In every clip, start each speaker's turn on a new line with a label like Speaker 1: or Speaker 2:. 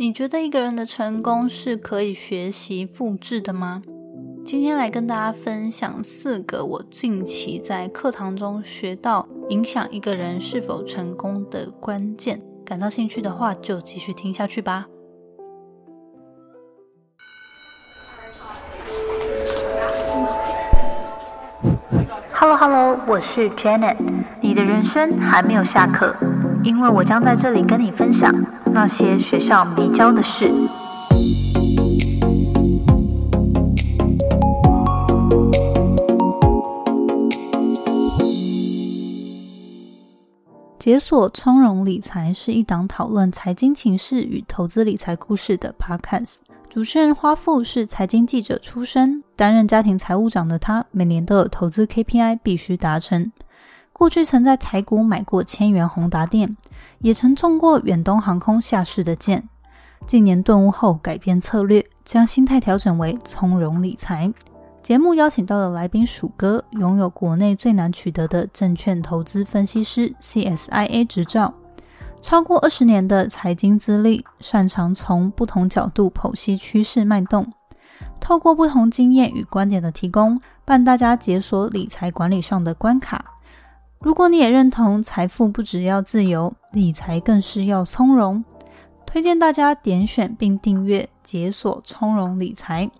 Speaker 1: 你觉得一个人的成功是可以学习复制的吗？今天来跟大家分享四个我近期在课堂中学到影响一个人是否成功的关键。感到兴趣的话，就继续听下去吧。Hello Hello，我是 Janet。你的人生还没有下课，因为我将在这里跟你分享那些学校没教的事。解锁从容理财是一档讨论财经情势与投资理财故事的 Podcast。主持人花富是财经记者出身，担任家庭财务长的他，每年都有投资 KPI 必须达成。过去曾在台股买过千元宏达电，也曾中过远东航空下市的箭。近年顿悟后，改变策略，将心态调整为从容理财。节目邀请到的来宾鼠哥，拥有国内最难取得的证券投资分析师 CSIA 执照。超过二十年的财经资历，擅长从不同角度剖析趋势脉动，透过不同经验与观点的提供，帮大家解锁理财管理上的关卡。如果你也认同财富不只要自由，理财更是要从容，推荐大家点选并订阅解锁从容理财，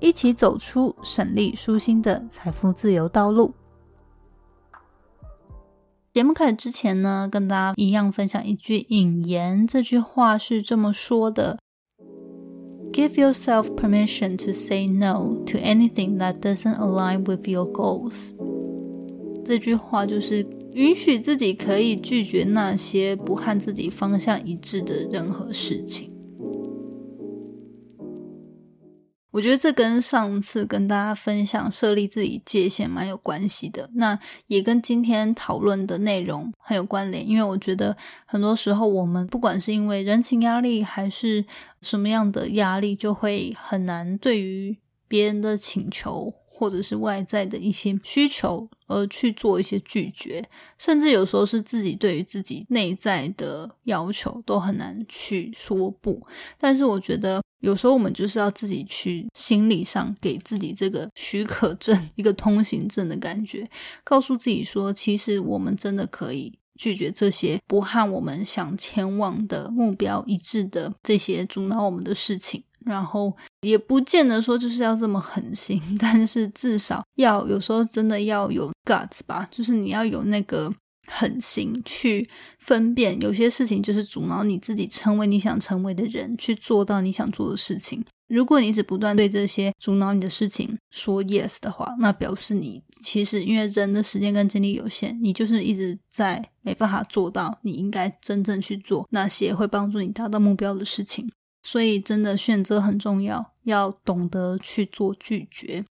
Speaker 1: 一起走出省力舒心的财富自由道路。节目开始之前呢，跟大家一样分享一句引言。这句话是这么说的：“Give yourself permission to say no to anything that doesn't align with your goals。”这句话就是允许自己可以拒绝那些不和自己方向一致的任何事情。我觉得这跟上次跟大家分享设立自己界限蛮有关系的，那也跟今天讨论的内容很有关联。因为我觉得很多时候我们不管是因为人情压力还是什么样的压力，就会很难对于别人的请求。或者是外在的一些需求而去做一些拒绝，甚至有时候是自己对于自己内在的要求都很难去说不。但是我觉得有时候我们就是要自己去心理上给自己这个许可证，一个通行证的感觉，告诉自己说，其实我们真的可以拒绝这些不和我们想前往的目标一致的这些阻挠我们的事情。然后也不见得说就是要这么狠心，但是至少要有时候真的要有 guts 吧，就是你要有那个狠心去分辨，有些事情就是阻挠你自己成为你想成为的人，去做到你想做的事情。如果你是不断对这些阻挠你的事情说 yes 的话，那表示你其实因为人的时间跟精力有限，你就是一直在没办法做到你应该真正去做那些会帮助你达到目标的事情。所以，真的选择很重要，要懂得去做拒绝。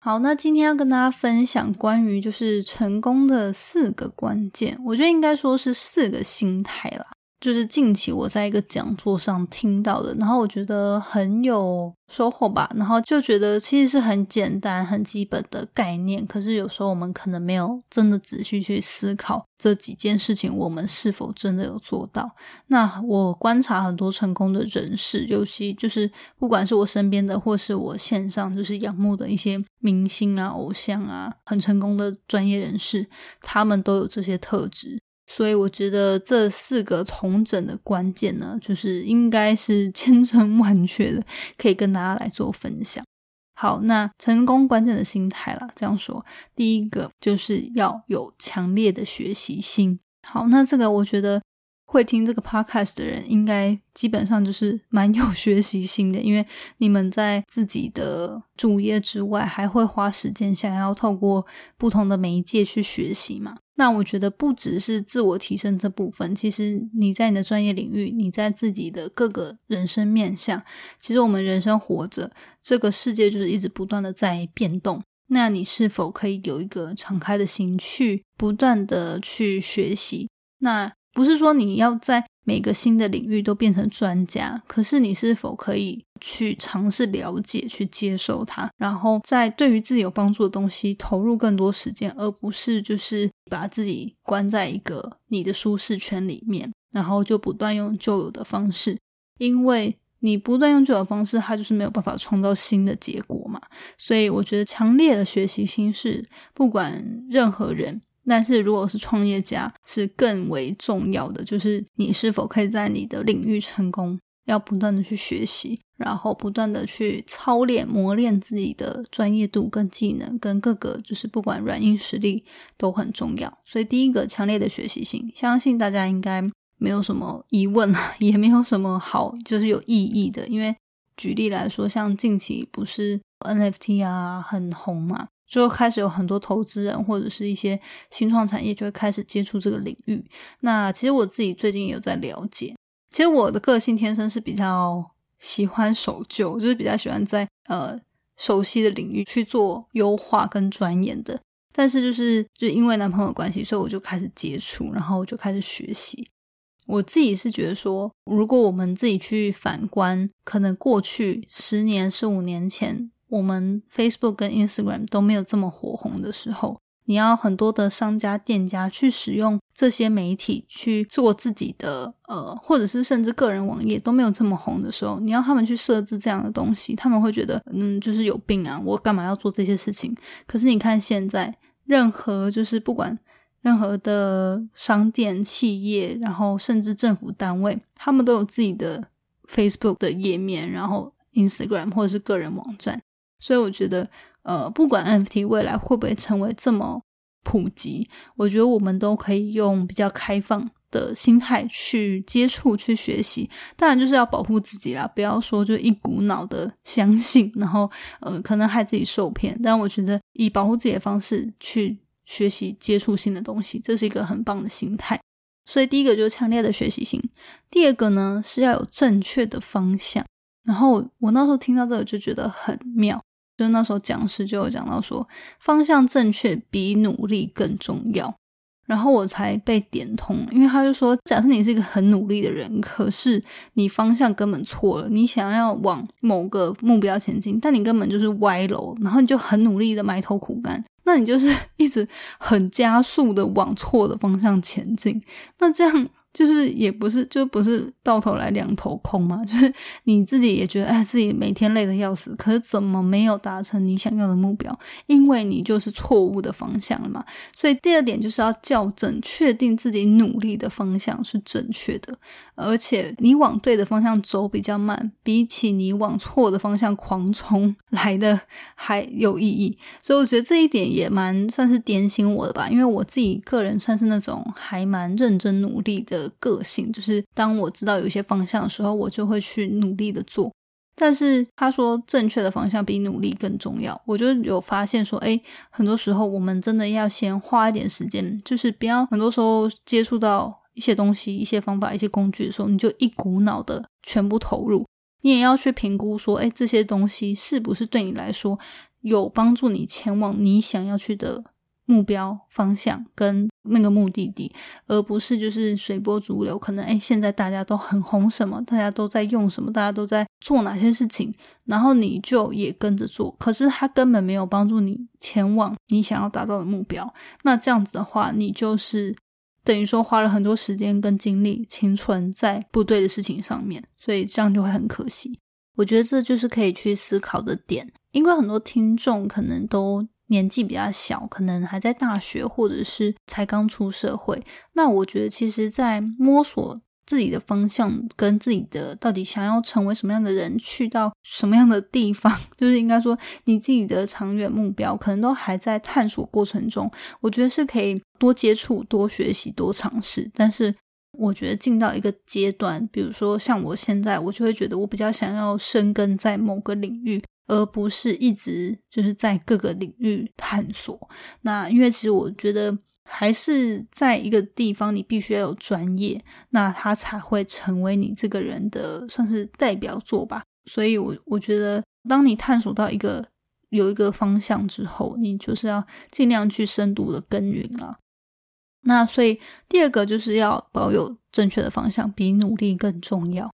Speaker 1: 好，那今天要跟大家分享关于就是成功的四个关键，我觉得应该说是四个心态啦。就是近期我在一个讲座上听到的，然后我觉得很有收获吧。然后就觉得其实是很简单、很基本的概念，可是有时候我们可能没有真的仔细去思考这几件事情，我们是否真的有做到。那我观察很多成功的人士，尤其就是不管是我身边的，或是我线上就是仰慕的一些明星啊、偶像啊，很成功的专业人士，他们都有这些特质。所以我觉得这四个同整的关键呢，就是应该是 千真万确的，可以跟大家来做分享。好，那成功关键的心态啦，这样说，第一个就是要有强烈的学习心。好，那这个我觉得。会听这个 podcast 的人，应该基本上就是蛮有学习心的，因为你们在自己的主业之外，还会花时间想要透过不同的媒介去学习嘛。那我觉得不只是自我提升这部分，其实你在你的专业领域，你在自己的各个人生面向，其实我们人生活着，这个世界就是一直不断的在变动。那你是否可以有一个敞开的心，去不断的去学习？那不是说你要在每个新的领域都变成专家，可是你是否可以去尝试了解、去接受它，然后在对于自己有帮助的东西投入更多时间，而不是就是把自己关在一个你的舒适圈里面，然后就不断用旧有的方式因为你不断用旧的方式，它就是没有办法创造新的结果嘛。所以我觉得强烈的学习心是不管任何人，但是如果是创业家，是更为重要的，就是你是否可以在你的领域成功。要不断的去学习，然后不断的去操练、磨练自己的专业度跟技能，跟各个就是不管软硬实力都很重要。所以第一个强烈的学习性，相信大家应该没有什么疑问，也没有什么好就是有意义的。因为举例来说，像近期不是 NFT 啊很红嘛，就开始有很多投资人或者是一些新创产业就会开始接触这个领域。那其实我自己最近也有在了解。其实我的个性天生是比较喜欢守旧，就是比较喜欢在呃熟悉的领域去做优化跟钻研的。但是就是就因为男朋友关系，所以我就开始接触，然后就开始学习。我自己是觉得说，如果我们自己去反观，可能过去十年、十五年前，我们 Facebook 跟 Instagram 都没有这么火红的时候。你要很多的商家、店家去使用这些媒体去做自己的呃，或者是甚至个人网页都没有这么红的时候，你要他们去设置这样的东西，他们会觉得嗯，就是有病啊！我干嘛要做这些事情？可是你看现在，任何就是不管任何的商店、企业，然后甚至政府单位，他们都有自己的 Facebook 的页面，然后 Instagram 或者是个人网站，所以我觉得。呃，不管 NFT 未来会不会成为这么普及，我觉得我们都可以用比较开放的心态去接触、去学习。当然，就是要保护自己啦，不要说就一股脑的相信，然后呃，可能害自己受骗。但我觉得以保护自己的方式去学习、接触新的东西，这是一个很棒的心态。所以，第一个就是强烈的学习性，第二个呢是要有正确的方向。然后我那时候听到这个就觉得很妙。就那时候讲师就有讲到说，方向正确比努力更重要，然后我才被点通，因为他就说，假设你是一个很努力的人，可是你方向根本错了，你想要往某个目标前进，但你根本就是歪楼，然后你就很努力的埋头苦干，那你就是 一直很加速的往错的方向前进，那这样。就是也不是，就不是到头来两头空嘛。就是你自己也觉得，哎，自己每天累得要死，可是怎么没有达成你想要的目标？因为你就是错误的方向了嘛。所以第二点就是要校正，确定自己努力的方向是正确的，而且你往对的方向走比较慢，比起你往错的方向狂冲 来的还有意义。所以我觉得这一点也蛮算是点醒我的吧，因为我自己个人算是那种还蛮认真努力的。个性就是，当我知道有些方向的时候，我就会去努力的做。但是他说，正确的方向比努力更重要。我就有发现说，哎，很多时候我们真的要先花一点时间，就是不要很多时候接触到一些东西、一些方法、一些工具的时候，你就一股脑的全部投入。你也要去评估说，哎，这些东西是不是对你来说有帮助，你前往你想要去的。目标方向跟那个目的地，而不是就是随波逐流。可能哎，现在大家都很红什么，大家都在用什么，大家都在做哪些事情，然后你就也跟着做。可是它根本没有帮助你前往你想要达到的目标。那这样子的话，你就是等于说花了很多时间跟精力、青春在不对的事情上面，所以这样就会很可惜。我觉得这就是可以去思考的点，因为很多听众可能都。年纪比较小，可能还在大学，或者是才刚出社会。那我觉得，其实，在摸索自己的方向，跟自己的到底想要成为什么样的人，去到什么样的地方，就是应该说，你自己的长远目标，可能都还在探索过程中。我觉得是可以多接触、多学习、多尝试。但是，我觉得进到一个阶段，比如说像我现在，我就会觉得我比较想要深耕在某个领域。而不是一直就是在各个领域探索。那因为其实我觉得还是在一个地方，你必须要有专业，那它才会成为你这个人的算是代表作吧。所以，我我觉得，当你探索到一个有一个方向之后，你就是要尽量去深度的耕耘了。那所以第二个就是要保有正确的方向，比努力更重要。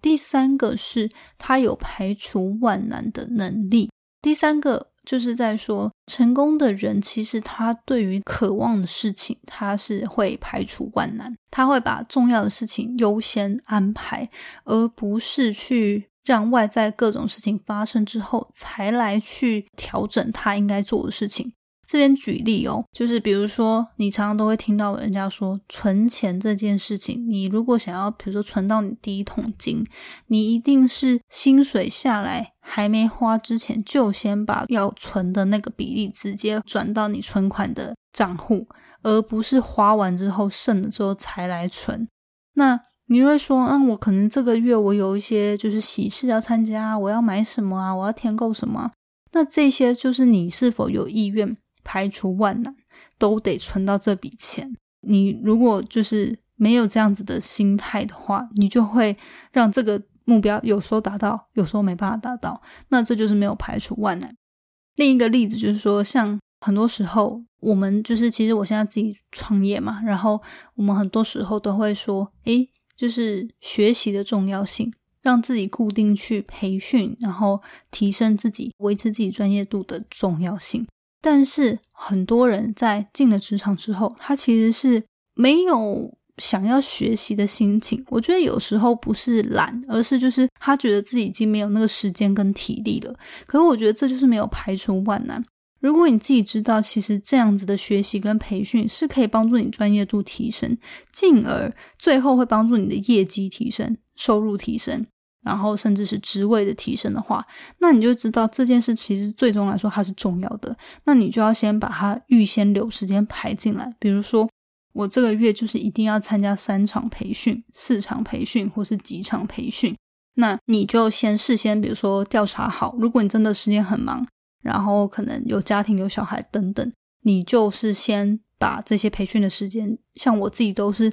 Speaker 1: 第三个是他有排除万难的能力。第三个就是在说，成功的人其实他对于渴望的事情，他是会排除万难，他会把重要的事情优先安排，而不是去让外在各种事情发生之后才来去调整他应该做的事情。这边举例哦，就是比如说，你常常都会听到人家说，存钱这件事情，你如果想要，比如说存到你第一桶金，你一定是薪水下来还没花之前，就先把要存的那个比例直接转到你存款的账户，而不是花完之后剩了之后才来存。那你会说，嗯，我可能这个月我有一些就是喜事要参加，我要买什么啊，我要添购什么？那这些就是你是否有意愿？排除万难，都得存到这笔钱。你如果就是没有这样子的心态的话，你就会让这个目标有时候达到，有时候没办法达到。那这就是没有排除万难。另一个例子就是说，像很多时候我们就是其实我现在自己创业嘛，然后我们很多时候都会说，诶，就是学习的重要性，让自己固定去培训，然后提升自己，维持自己专业度的重要性。但是很多人在进了职场之后，他其实是没有想要学习的心情。我觉得有时候不是懒，而是就是他觉得自己已经没有那个时间跟体力了。可是我觉得这就是没有排除万难。如果你自己知道，其实这样子的学习跟培训是可以帮助你专业度提升，进而最后会帮助你的业绩提升、收入提升。然后甚至是职位的提升的话，那你就知道这件事其实最终来说它是重要的。那你就要先把它预先留时间排进来。比如说，我这个月就是一定要参加三场培训、四场培训或是几场培训。那你就先事先，比如说调查好，如果你真的时间很忙，然后可能有家庭、有小孩等等，你就是先把这些培训的时间，像我自己都是。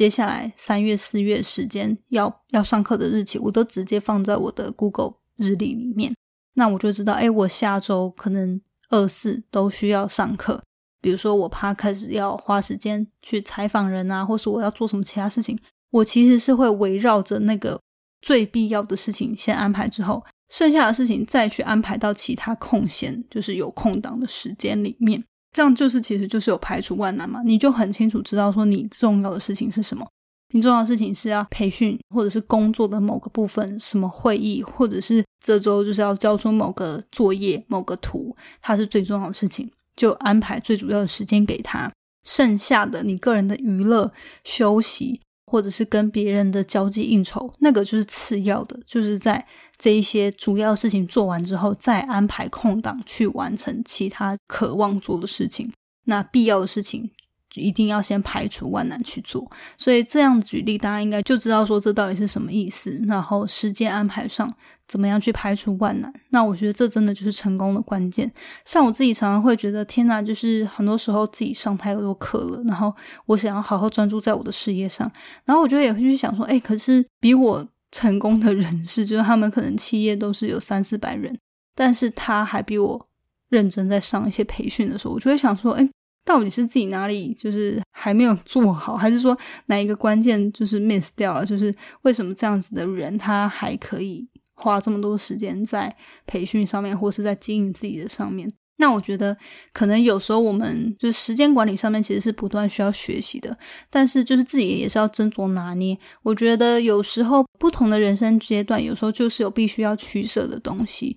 Speaker 1: 接下来三月、四月时间要要上课的日期，我都直接放在我的 Google 日历里面。那我就知道，哎，我下周可能二四都需要上课。比如说，我怕开始要花时间去采访人啊，或是我要做什么其他事情，我其实是会围绕着那个最必要的事情先安排，之后剩下的事情再去安排到其他空闲，就是有空档的时间里面。这样就是，其实就是有排除万难嘛。你就很清楚知道说，你重要的事情是什么。你重要的事情是要培训，或者是工作的某个部分，什么会议，或者是这周就是要交出某个作业、某个图，它是最重要的事情，就安排最主要的时间给他。剩下的你个人的娱乐、休息。或者是跟别人的交际应酬，那个就是次要的，就是在这一些主要事情做完之后，再安排空档去完成其他渴望做的事情。那必要的事情。一定要先排除万难去做，所以这样举例，大家应该就知道说这到底是什么意思。然后时间安排上怎么样去排除万难？那我觉得这真的就是成功的关键。像我自己常常会觉得，天哪，就是很多时候自己上太多课了，然后我想要好好专注在我的事业上，然后我觉得也会去想说，哎，可是比我成功的人士，就是他们可能企业都是有三四百人，但是他还比我认真在上一些培训的时候，我就会想说，哎。到底是自己哪里就是还没有做好，还是说哪一个关键就是 miss 掉了？就是为什么这样子的人他还可以花这么多时间在培训上面，或是在经营自己的上面？那我觉得可能有时候我们就是时间管理上面其实是不断需要学习的，但是就是自己也是要斟酌拿捏。我觉得有时候不同的人生阶段，有时候就是有必须要取舍的东西。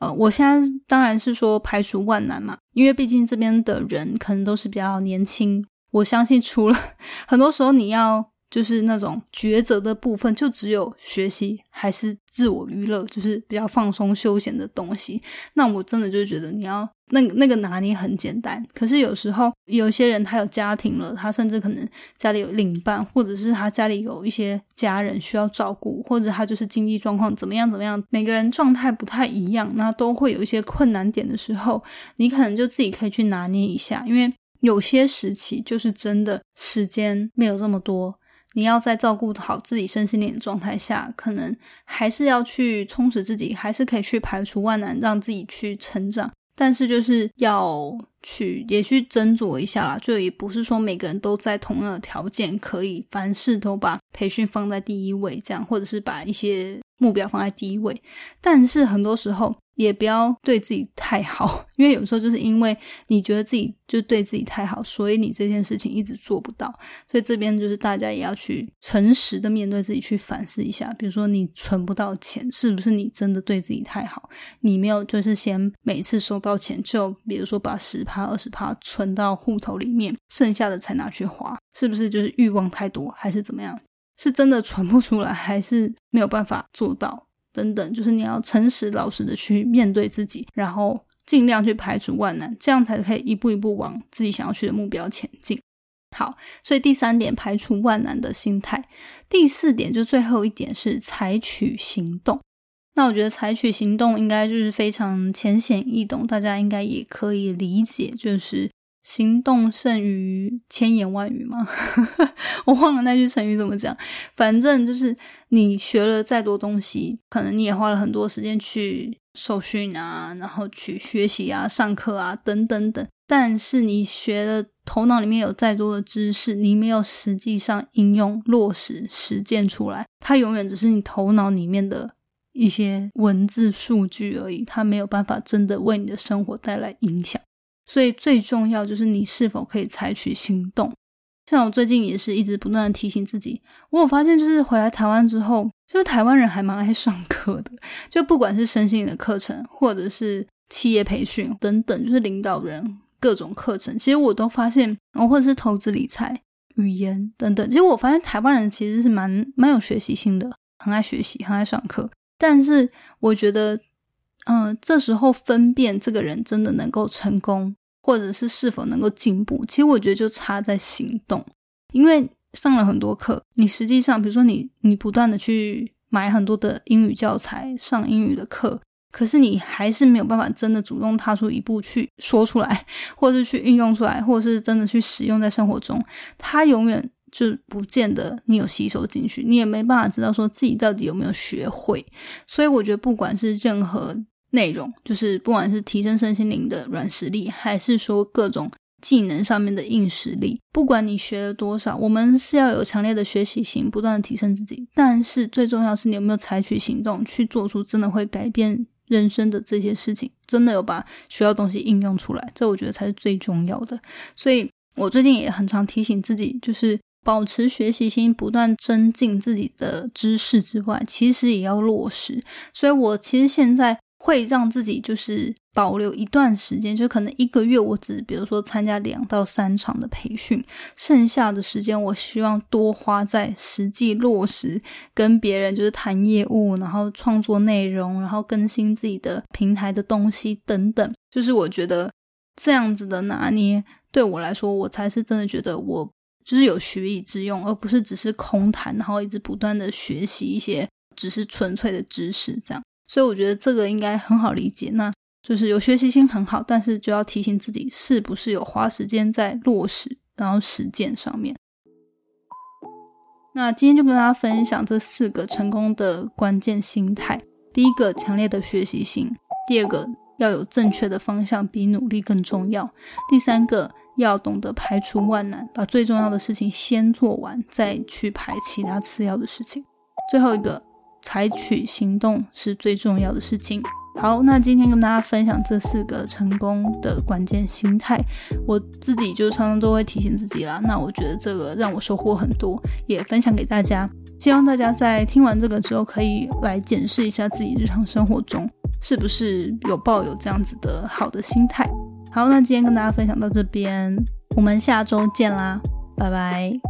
Speaker 1: 呃，我现在当然是说排除万难嘛，因为毕竟这边的人可能都是比较年轻。我相信除了 很多时候你要就是那种抉择的部分，就只有学习还是自我娱乐，就是比较放松休闲的东西。那我真的就觉得你要。那那个拿捏很简单，可是有时候有些人他有家庭了，他甚至可能家里有另一半，或者是他家里有一些家人需要照顾，或者他就是经济状况怎么样怎么样，每个人状态不太一样，那都会有一些困难点的时候，你可能就自己可以去拿捏一下，因为有些时期就是真的时间没有这么多，你要在照顾好自己身心灵的状态下，可能还是要去充实自己，还是可以去排除万难，让自己去成长。但是就是要去也去斟酌一下啦，就也不是说每个人都在同样的条件可以凡事都把培训放在第一位这样，或者是把一些目标放在第一位，但是很多时候也不要对自己太好，因为有时候就是因为你觉得自己就对自己太好，所以你这件事情一直做不到。所以这边就是大家也要去诚实的面对自己，去反思一下。比如说你存不到钱，是不是你真的对自己太好？你没有就是先每次收到钱就比如说把十趴、二十趴存到户头里面，剩下的才拿去花，是不是就是欲望太多，还是怎么样？是真的存不出来，还是没有办法做到？等等，就是你要诚实老实的去面对自己，然后尽量去排除万难，这样才可以一步一步往自己想要去的目标前进。好，所以第三点，排除万难的心态；第四点，就最后一点是采取行动。那我觉得采取行动应该就是非常浅显易懂，大家应该也可以理解，就是。行动胜于千言万语吗？我忘了那句成语怎么讲。反正就是你学了再多东西，可能你也花了很多时间去受训啊，然后去学习啊、上课啊等等等。但是你学了，头脑里面有再多的知识，你没有实际上应用、落实、实践出来，它永远只是你头脑里面的一些文字数据而已，它没有办法真的为你的生活带来影响。所以最重要就是你是否可以采取行动。像我最近也是一直不断的提醒自己，我有发现就是回来台湾之后，就是台湾人还蛮爱上课的，就不管是身心的课程，或者是企业培训等等，就是领导人各种课程，其实我都发现，哦，或者是投资理财、语言等等，其实我发现台湾人其实是蛮蛮有学习性的，很爱学习，很爱上课。但是我觉得，嗯，这时候分辨这个人真的能够成功。或者是是否能够进步，其实我觉得就差在行动。因为上了很多课，你实际上，比如说你你不断的去买很多的英语教材，上英语的课，可是你还是没有办法真的主动踏出一步去说出来，或者是去运用出来，或者是真的去使用在生活中，它永远就不见得你有吸收进去，你也没办法知道说自己到底有没有学会。所以我觉得，不管是任何。内容就是不管是提升身心灵的软实力，还是说各种技能上面的硬实力，不管你学了多少，我们是要有强烈的学习心，不断的提升自己。但是最重要是你有没有采取行动去做出真的会改变人生的这些事情，真的有把学到东西应用出来，这我觉得才是最重要的。所以我最近也很常提醒自己，就是保持学习心，不断增进自己的知识之外，其实也要落实。所以我其实现在。会让自己就是保留一段时间，就可能一个月，我只比如说参加两到三场的培训，剩下的时间我希望多花在实际落实，跟别人就是谈业务，然后创作内容，然后更新自己的平台的东西等等。就是我觉得这样子的拿捏，对我来说，我才是真的觉得我就是有学以致用，而不是只是空谈，然后一直不断的学习一些只是纯粹的知识这样。所以我觉得这个应该很好理解，那就是有学习心很好，但是就要提醒自己是不是有花时间在落实，然后实践上面。那今天就跟大家分享这四个成功的关键心态：第一个，强烈的学习心；第二个，要有正确的方向，比努力更重要；第三个，要懂得排除万难，把最重要的事情先做完，再去排其他次要的事情；最后一个。采取行动是最重要的事情。好，那今天跟大家分享这四个成功的关键心态，我自己就常常都会提醒自己啦。那我觉得这个让我收获很多，也分享给大家。希望大家在听完这个之后，可以来检视一下自己日常生活中是不是有抱有这样子的好的心态。好，那今天跟大家分享到这边，我们下周见啦，拜拜。